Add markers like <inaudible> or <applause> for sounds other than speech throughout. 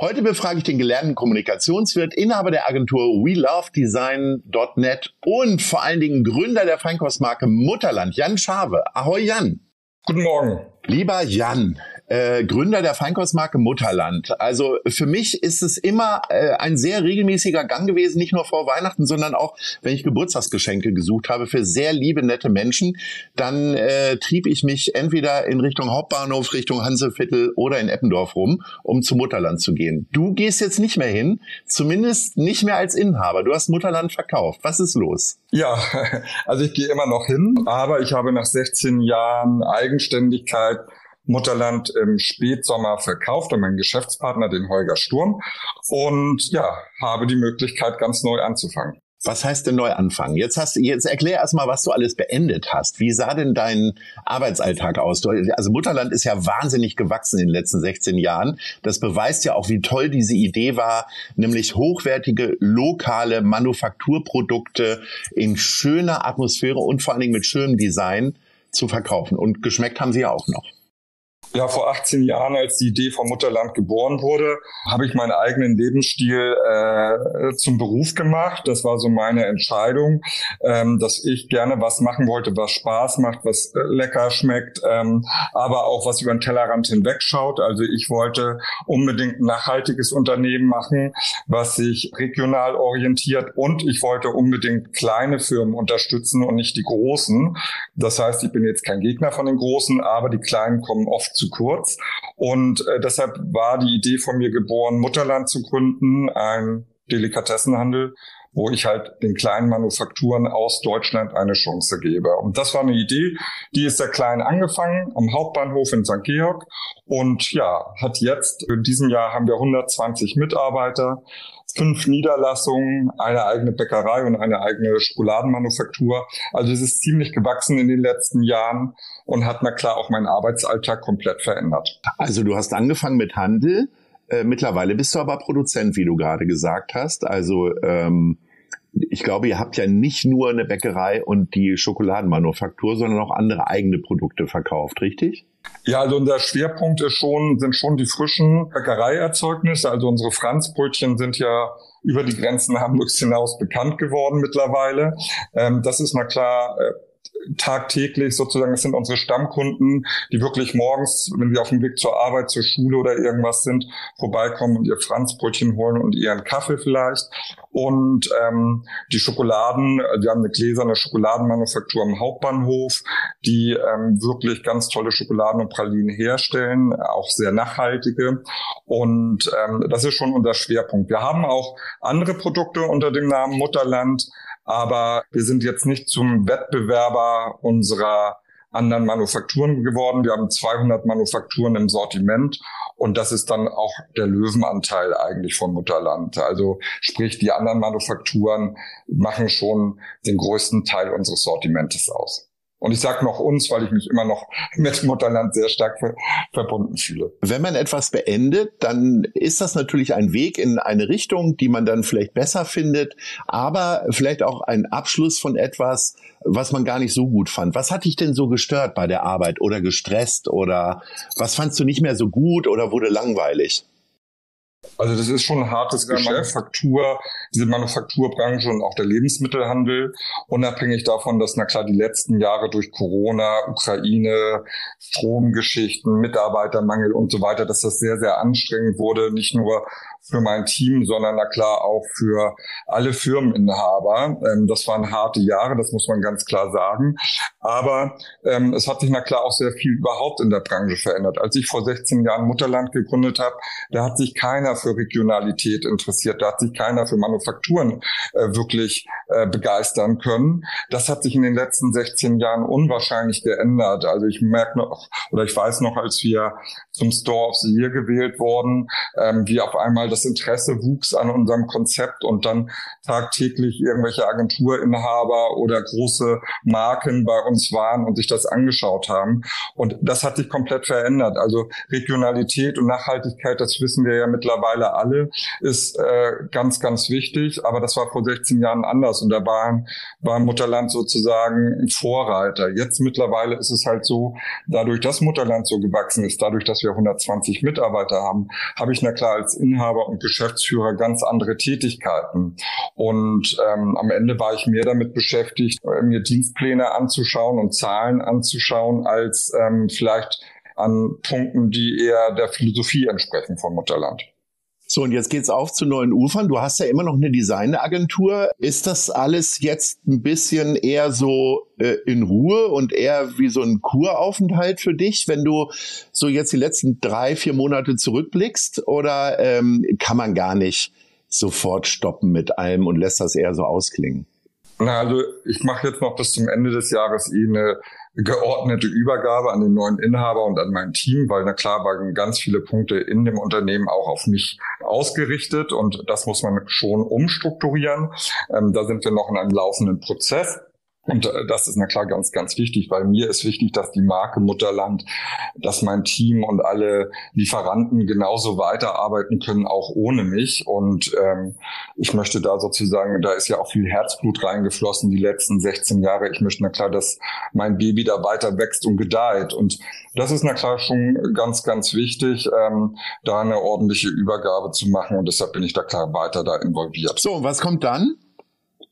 Heute befrage ich den gelernten Kommunikationswirt, Inhaber der Agentur WeLoveDesign.net und vor allen Dingen Gründer der Feinkostmarke Mutterland, Jan Schave. Ahoi Jan. Guten Morgen. Lieber Jan, äh, Gründer der Feinkostmarke Mutterland. Also für mich ist es immer äh, ein sehr regelmäßiger Gang gewesen, nicht nur vor Weihnachten, sondern auch, wenn ich Geburtstagsgeschenke gesucht habe für sehr liebe, nette Menschen, dann äh, trieb ich mich entweder in Richtung Hauptbahnhof, Richtung Hanseviertel oder in Eppendorf rum, um zu Mutterland zu gehen. Du gehst jetzt nicht mehr hin, zumindest nicht mehr als Inhaber. Du hast Mutterland verkauft. Was ist los? Ja, <laughs> also ich gehe immer noch hin, aber ich habe nach 16 Jahren Eigenständigkeit Mutterland im Spätsommer verkauft an meinen Geschäftspartner, den Holger Sturm. Und ja, habe die Möglichkeit, ganz neu anzufangen. Was heißt denn neu anfangen? Jetzt hast jetzt erklär erstmal, was du alles beendet hast. Wie sah denn dein Arbeitsalltag aus? Also Mutterland ist ja wahnsinnig gewachsen in den letzten 16 Jahren. Das beweist ja auch, wie toll diese Idee war, nämlich hochwertige lokale Manufakturprodukte in schöner Atmosphäre und vor allen Dingen mit schönem Design zu verkaufen. Und geschmeckt haben sie ja auch noch. Ja, vor 18 Jahren, als die Idee vom Mutterland geboren wurde, habe ich meinen eigenen Lebensstil äh, zum Beruf gemacht. Das war so meine Entscheidung, ähm, dass ich gerne was machen wollte, was Spaß macht, was äh, lecker schmeckt, ähm, aber auch was über den Tellerrand hinwegschaut. Also ich wollte unbedingt ein nachhaltiges Unternehmen machen, was sich regional orientiert und ich wollte unbedingt kleine Firmen unterstützen und nicht die großen. Das heißt, ich bin jetzt kein Gegner von den großen, aber die kleinen kommen oft zu zu kurz. Und äh, deshalb war die Idee von mir geboren, Mutterland zu gründen, ein Delikatessenhandel, wo ich halt den kleinen Manufakturen aus Deutschland eine Chance gebe. Und das war eine Idee, die ist sehr klein angefangen am Hauptbahnhof in St. Georg und ja, hat jetzt, in diesem Jahr haben wir 120 Mitarbeiter, fünf Niederlassungen, eine eigene Bäckerei und eine eigene Schokoladenmanufaktur. Also es ist ziemlich gewachsen in den letzten Jahren und hat na klar auch meinen Arbeitsalltag komplett verändert. Also du hast angefangen mit Handel. Äh, mittlerweile bist du aber Produzent, wie du gerade gesagt hast. Also ähm, ich glaube, ihr habt ja nicht nur eine Bäckerei und die Schokoladenmanufaktur, sondern auch andere eigene Produkte verkauft, richtig? Ja, also unser Schwerpunkt ist schon, sind schon die frischen Bäckereierzeugnisse. Also unsere Franzbrötchen sind ja über die Grenzen Hamburgs hinaus bekannt geworden mittlerweile. Ähm, das ist na klar äh, tagtäglich sozusagen, das sind unsere Stammkunden, die wirklich morgens, wenn sie auf dem Weg zur Arbeit, zur Schule oder irgendwas sind, vorbeikommen und ihr Franzbrötchen holen und ihren Kaffee vielleicht. Und ähm, die Schokoladen, wir haben eine gläserne Schokoladenmanufaktur am Hauptbahnhof, die ähm, wirklich ganz tolle Schokoladen und Pralinen herstellen, auch sehr nachhaltige. Und ähm, das ist schon unser Schwerpunkt. Wir haben auch andere Produkte unter dem Namen Mutterland, aber wir sind jetzt nicht zum Wettbewerber unserer anderen Manufakturen geworden. Wir haben 200 Manufakturen im Sortiment und das ist dann auch der Löwenanteil eigentlich von Mutterland. Also sprich, die anderen Manufakturen machen schon den größten Teil unseres Sortimentes aus. Und ich sage noch uns, weil ich mich immer noch <laughs> mit Mutterland sehr stark ver verbunden fühle. Wenn man etwas beendet, dann ist das natürlich ein Weg in eine Richtung, die man dann vielleicht besser findet, aber vielleicht auch ein Abschluss von etwas, was man gar nicht so gut fand. Was hat dich denn so gestört bei der Arbeit oder gestresst oder was fandst du nicht mehr so gut oder wurde langweilig? Also das ist schon ein hartes Geschäft. Manufaktur, diese Manufakturbranche und auch der Lebensmittelhandel, unabhängig davon, dass na klar die letzten Jahre durch Corona, Ukraine, Stromgeschichten, Mitarbeitermangel und so weiter, dass das sehr, sehr anstrengend wurde, nicht nur für mein Team, sondern na klar auch für alle Firmeninhaber. Ähm, das waren harte Jahre, das muss man ganz klar sagen. Aber ähm, es hat sich na klar auch sehr viel überhaupt in der Branche verändert. Als ich vor 16 Jahren Mutterland gegründet habe, da hat sich keiner für Regionalität interessiert, da hat sich keiner für Manufakturen äh, wirklich äh, begeistern können. Das hat sich in den letzten 16 Jahren unwahrscheinlich geändert. Also ich merke noch, oder ich weiß noch, als wir zum Store of the Year gewählt wurden, ähm, wie auf einmal das Interesse wuchs an unserem Konzept und dann tagtäglich irgendwelche Agenturinhaber oder große Marken bei uns waren und sich das angeschaut haben. Und das hat sich komplett verändert. Also Regionalität und Nachhaltigkeit, das wissen wir ja mittlerweile alle, ist äh, ganz, ganz wichtig. Aber das war vor 16 Jahren anders und da waren, war Mutterland sozusagen ein Vorreiter. Jetzt mittlerweile ist es halt so, dadurch, dass Mutterland so gewachsen ist, dadurch, dass wir 120 Mitarbeiter haben, habe ich na klar als Inhaber und Geschäftsführer ganz andere Tätigkeiten. Und ähm, am Ende war ich mehr damit beschäftigt, äh, mir Dienstpläne anzuschauen und Zahlen anzuschauen, als ähm, vielleicht an Punkten, die eher der Philosophie entsprechen von Mutterland. So, und jetzt geht's auf zu neuen Ufern. Du hast ja immer noch eine Designagentur. Ist das alles jetzt ein bisschen eher so äh, in Ruhe und eher wie so ein Kuraufenthalt für dich, wenn du so jetzt die letzten drei, vier Monate zurückblickst? Oder ähm, kann man gar nicht sofort stoppen mit allem und lässt das eher so ausklingen? Na, also ich mache jetzt noch bis zum Ende des Jahres eh eine geordnete Übergabe an den neuen Inhaber und an mein Team, weil na klar waren ganz viele Punkte in dem Unternehmen auch auf mich ausgerichtet und das muss man schon umstrukturieren. Ähm, da sind wir noch in einem laufenden Prozess. Und äh, das ist na klar ganz, ganz wichtig, weil mir ist wichtig, dass die Marke Mutterland, dass mein Team und alle Lieferanten genauso weiterarbeiten können, auch ohne mich. Und ähm, ich möchte da sozusagen, da ist ja auch viel Herzblut reingeflossen die letzten 16 Jahre. Ich möchte na klar, dass mein Baby da weiter wächst und gedeiht. Und das ist na klar schon ganz, ganz wichtig, ähm, da eine ordentliche Übergabe zu machen. Und deshalb bin ich da klar weiter da involviert. So, was kommt dann?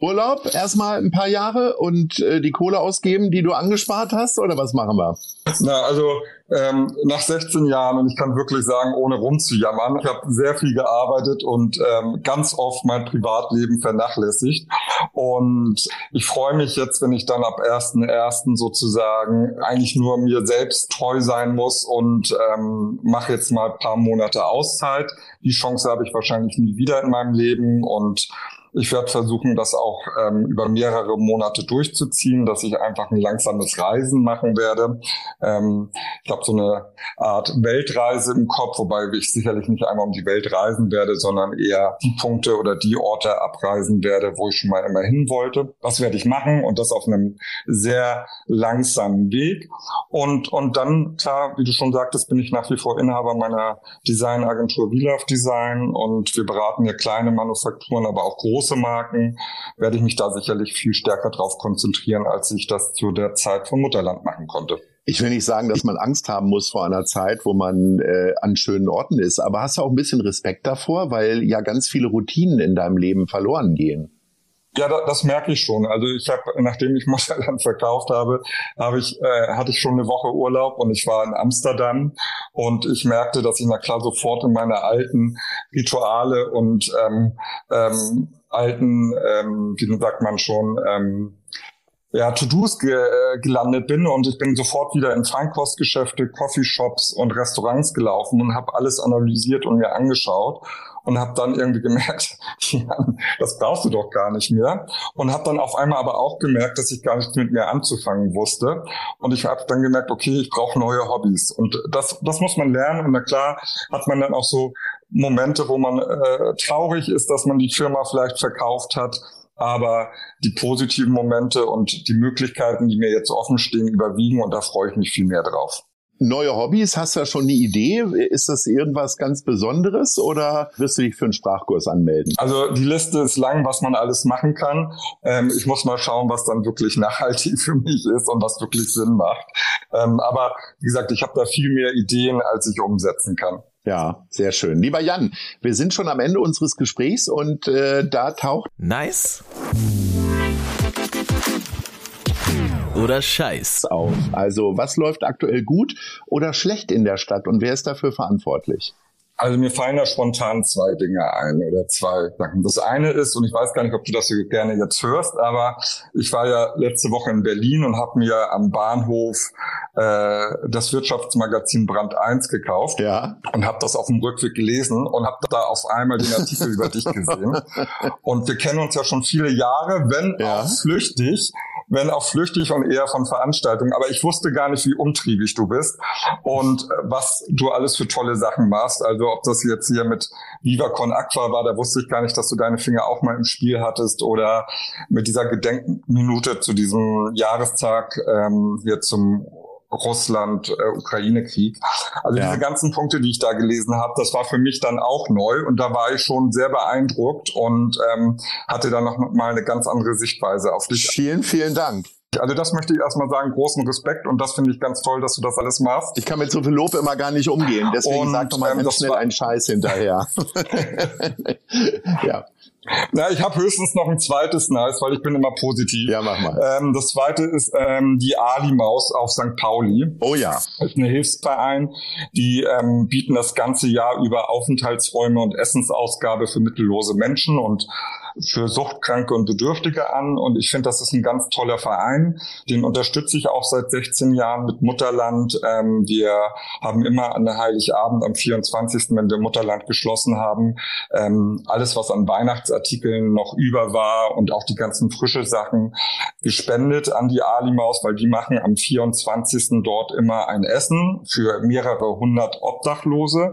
Urlaub erstmal ein paar Jahre und äh, die Kohle ausgeben, die du angespart hast, oder was machen wir? Na, also ähm, nach 16 Jahren, und ich kann wirklich sagen, ohne rumzujammern, ich habe sehr viel gearbeitet und ähm, ganz oft mein Privatleben vernachlässigt. Und ich freue mich jetzt, wenn ich dann ab 1.1. sozusagen eigentlich nur mir selbst treu sein muss und ähm, mache jetzt mal ein paar Monate Auszeit. Die Chance habe ich wahrscheinlich nie wieder in meinem Leben und ich werde versuchen, das auch ähm, über mehrere Monate durchzuziehen, dass ich einfach ein langsames Reisen machen werde. Ähm, ich habe so eine Art Weltreise im Kopf, wobei ich sicherlich nicht einmal um die Welt reisen werde, sondern eher die Punkte oder die Orte abreisen werde, wo ich schon mal immer hin wollte. Das werde ich machen und das auf einem sehr langsamen Weg. Und, und dann, klar, wie du schon sagtest, bin ich nach wie vor Inhaber meiner Designagentur Love Design und wir beraten ja kleine Manufakturen, aber auch große große Marken, werde ich mich da sicherlich viel stärker drauf konzentrieren, als ich das zu der Zeit von Mutterland machen konnte. Ich will nicht sagen, dass man Angst haben muss vor einer Zeit, wo man äh, an schönen Orten ist, aber hast du auch ein bisschen Respekt davor, weil ja ganz viele Routinen in deinem Leben verloren gehen. Ja, da, das merke ich schon. Also ich habe, nachdem ich <laughs> Mutterland verkauft habe, habe ich, äh, hatte ich schon eine Woche Urlaub und ich war in Amsterdam und ich merkte, dass ich na klar sofort in meine alten Rituale und ähm, ähm, alten, ähm, wie sagt man schon, ähm, ja, To-Dos ge äh, gelandet bin und ich bin sofort wieder in Feinkostgeschäfte, Coffeeshops und Restaurants gelaufen und habe alles analysiert und mir angeschaut und habe dann irgendwie gemerkt, <laughs> das brauchst du doch gar nicht mehr. Und habe dann auf einmal aber auch gemerkt, dass ich gar nichts mit mir anzufangen wusste. Und ich habe dann gemerkt, okay, ich brauche neue Hobbys. Und das das muss man lernen. Und na klar hat man dann auch so Momente, wo man äh, traurig ist, dass man die Firma vielleicht verkauft hat. Aber die positiven Momente und die Möglichkeiten, die mir jetzt offen stehen, überwiegen. Und da freue ich mich viel mehr drauf. Neue Hobbys, hast du da schon eine Idee? Ist das irgendwas ganz Besonderes oder wirst du dich für einen Sprachkurs anmelden? Also die Liste ist lang, was man alles machen kann. Ähm, ich muss mal schauen, was dann wirklich nachhaltig <laughs> für mich ist und was wirklich Sinn macht. Ähm, aber wie gesagt, ich habe da viel mehr Ideen, als ich umsetzen kann. Ja, sehr schön. Lieber Jan, wir sind schon am Ende unseres Gesprächs und äh, da taucht. Nice. Oder Scheiß. Auf. Also, was läuft aktuell gut oder schlecht in der Stadt und wer ist dafür verantwortlich? Also mir fallen da spontan zwei Dinge ein oder zwei Sachen. Das eine ist, und ich weiß gar nicht, ob du das hier gerne jetzt hörst, aber ich war ja letzte Woche in Berlin und habe mir am Bahnhof äh, das Wirtschaftsmagazin Brand 1 gekauft ja. und habe das auf dem Rückweg gelesen und habe da auf einmal den Artikel <laughs> über dich gesehen. Und wir kennen uns ja schon viele Jahre, wenn ja. auch flüchtig. Wenn auch flüchtig und eher von Veranstaltungen. Aber ich wusste gar nicht, wie umtriebig du bist und äh, was du alles für tolle Sachen machst. Also ob das jetzt hier mit Viva Con Aqua war, da wusste ich gar nicht, dass du deine Finger auch mal im Spiel hattest oder mit dieser Gedenkminute zu diesem Jahrestag ähm, hier zum Russland-Ukraine-Krieg. also ja. diese ganzen Punkte, die ich da gelesen habe, das war für mich dann auch neu und da war ich schon sehr beeindruckt und ähm, hatte dann noch mal eine ganz andere Sichtweise auf dich. Vielen, vielen Dank. Also das möchte ich erstmal sagen, großen Respekt und das finde ich ganz toll, dass du das alles machst. Ich kann mit so viel Lob immer gar nicht umgehen, deswegen und, sag doch mal ähm, ganz schnell einen Scheiß hinterher. <laughs> ja. Na, ich habe höchstens noch ein zweites Nice, weil ich bin immer positiv. Ja, mach mal. Ähm, das zweite ist ähm, die Ali-Maus auf St. Pauli. Oh ja. Das ist eine Hilfsverein, die ähm, bieten das ganze Jahr über Aufenthaltsräume und Essensausgabe für mittellose Menschen und für Suchtkranke und Bedürftige an. Und ich finde, das ist ein ganz toller Verein. Den unterstütze ich auch seit 16 Jahren mit Mutterland. Ähm, wir haben immer an der Heiligabend am 24., wenn wir Mutterland geschlossen haben, ähm, alles, was an Weihnachtsartikeln noch über war und auch die ganzen frische Sachen gespendet an die Ali-Maus, weil die machen am 24. dort immer ein Essen für mehrere hundert Obdachlose.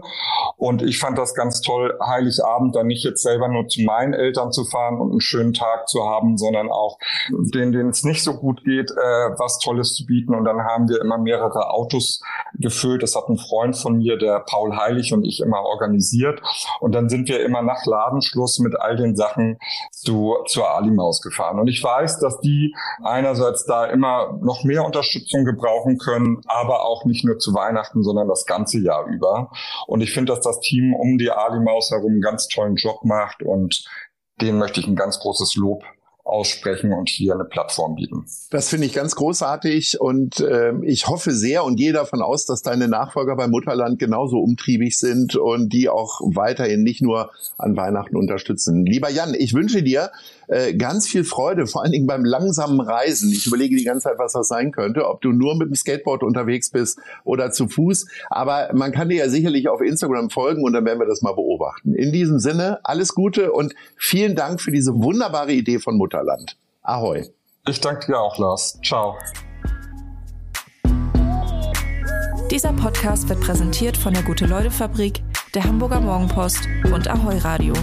Und ich fand das ganz toll, Heiligabend dann nicht jetzt selber nur zu meinen Eltern zu fahren und einen schönen Tag zu haben, sondern auch denen, denen es nicht so gut geht, äh, was Tolles zu bieten. Und dann haben wir immer mehrere Autos gefüllt. Das hat ein Freund von mir, der Paul Heilig und ich immer organisiert. Und dann sind wir immer nach Ladenschluss mit all den Sachen zu, zur Ali-Maus gefahren. Und ich weiß, dass die einerseits da immer noch mehr Unterstützung gebrauchen können, aber auch nicht nur zu Weihnachten, sondern das ganze Jahr über. Und ich finde, dass das Team um die Ali-Maus herum einen ganz tollen Job macht und denen möchte ich ein ganz großes Lob aussprechen und hier eine Plattform bieten. Das finde ich ganz großartig und äh, ich hoffe sehr und gehe davon aus, dass deine Nachfolger beim Mutterland genauso umtriebig sind und die auch weiterhin nicht nur an Weihnachten unterstützen. Lieber Jan, ich wünsche dir äh, ganz viel Freude, vor allen Dingen beim langsamen Reisen. Ich überlege die ganze Zeit, was das sein könnte, ob du nur mit dem Skateboard unterwegs bist oder zu Fuß. Aber man kann dir ja sicherlich auf Instagram folgen und dann werden wir das mal beobachten. In diesem Sinne, alles Gute und vielen Dank für diese wunderbare Idee von Mutterland. Ahoi. Ich danke dir auch, Lars. Ciao. Dieser Podcast wird präsentiert von der Gute-Leute-Fabrik, der Hamburger Morgenpost und Ahoi Radio.